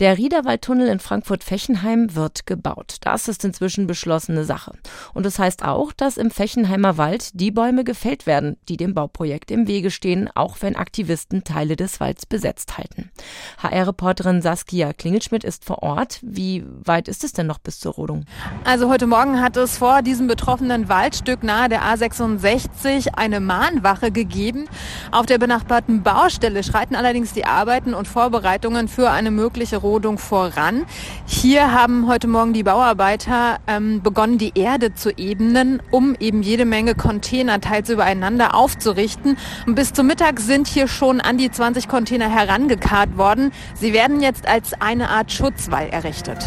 Der Riederwaldtunnel in Frankfurt-Fechenheim wird gebaut. Das ist inzwischen beschlossene Sache. Und das heißt auch, dass im Fechenheimer Wald die Bäume gefällt werden, die dem Bauprojekt im Wege stehen, auch wenn Aktivisten Teile des Walds besetzt halten. HR-Reporterin Saskia Klingelschmidt ist vor Ort. Wie weit ist es denn noch bis zur Rodung? Also heute Morgen hat es vor diesem betroffenen Waldstück nahe der A66 eine Mahnwache gegeben. Auf der benachbarten Baustelle schreiten allerdings die Arbeiten und Vorbereitungen für eine mögliche Rodung voran. Hier haben heute Morgen die Bauarbeiter ähm, begonnen, die Erde zu ebnen, um eben jede Menge Container teils übereinander aufzurichten. Und bis zum Mittag sind hier schon an die 20 Container herangekarrt worden. Sie werden jetzt als eine Art Schutzwall errichtet.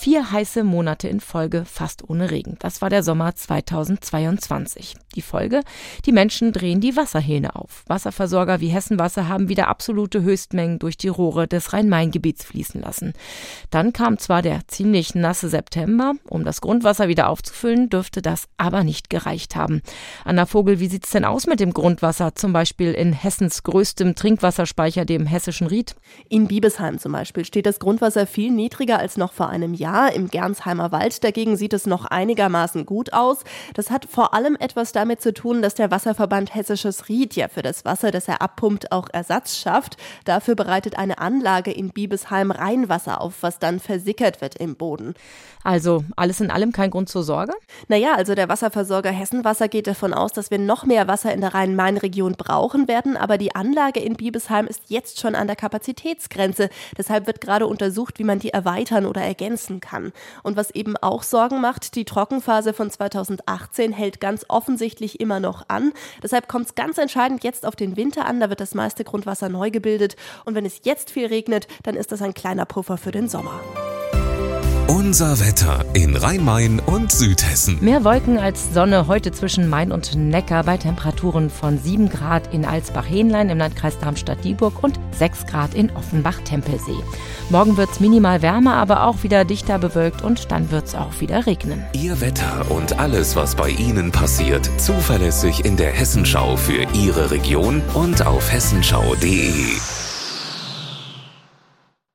Vier heiße Monate in Folge fast ohne Regen. Das war der Sommer 2022. Die Folge? Die Menschen drehen die Wasserhähne auf. Wasserversorger wie Hessenwasser haben wieder absolute Höchstmengen durch die Rohre des Rhein-Main-Gebiets fließen lassen. Dann kam zwar der ziemlich nasse September. Um das Grundwasser wieder aufzufüllen, dürfte das aber nicht gereicht haben. Anna Vogel, wie sieht's denn aus mit dem Grundwasser? Zum Beispiel in Hessens größtem Trinkwasserspeicher, dem Hessischen Ried? In Biebesheim zum Beispiel steht das Grundwasser viel niedriger als noch vor einem Jahr. Jahr. Im Gernsheimer Wald dagegen sieht es noch einigermaßen gut aus. Das hat vor allem etwas damit zu tun, dass der Wasserverband Hessisches Ried ja für das Wasser, das er abpumpt, auch Ersatz schafft. Dafür bereitet eine Anlage in Biebesheim Rheinwasser auf, was dann versickert wird im Boden. Also alles in allem kein Grund zur Sorge? Naja, also der Wasserversorger Hessenwasser geht davon aus, dass wir noch mehr Wasser in der Rhein-Main-Region brauchen werden, aber die Anlage in Biebesheim ist jetzt schon an der Kapazitätsgrenze. Deshalb wird gerade untersucht, wie man die erweitern oder ergänzen werden kann. Und was eben auch Sorgen macht, die Trockenphase von 2018 hält ganz offensichtlich immer noch an. Deshalb kommt es ganz entscheidend jetzt auf den Winter an. Da wird das meiste Grundwasser neu gebildet. Und wenn es jetzt viel regnet, dann ist das ein kleiner Puffer für den Sommer. Unser Wetter in Rhein-Main und Südhessen. Mehr Wolken als Sonne heute zwischen Main und Neckar bei Temperaturen von 7 Grad in Alsbach-Hähnlein im Landkreis Darmstadt-Dieburg und 6 Grad in Offenbach-Tempelsee. Morgen wird es minimal wärmer, aber auch wieder dichter bewölkt und dann wird es auch wieder regnen. Ihr Wetter und alles, was bei Ihnen passiert, zuverlässig in der Hessenschau für Ihre Region und auf hessenschau.de.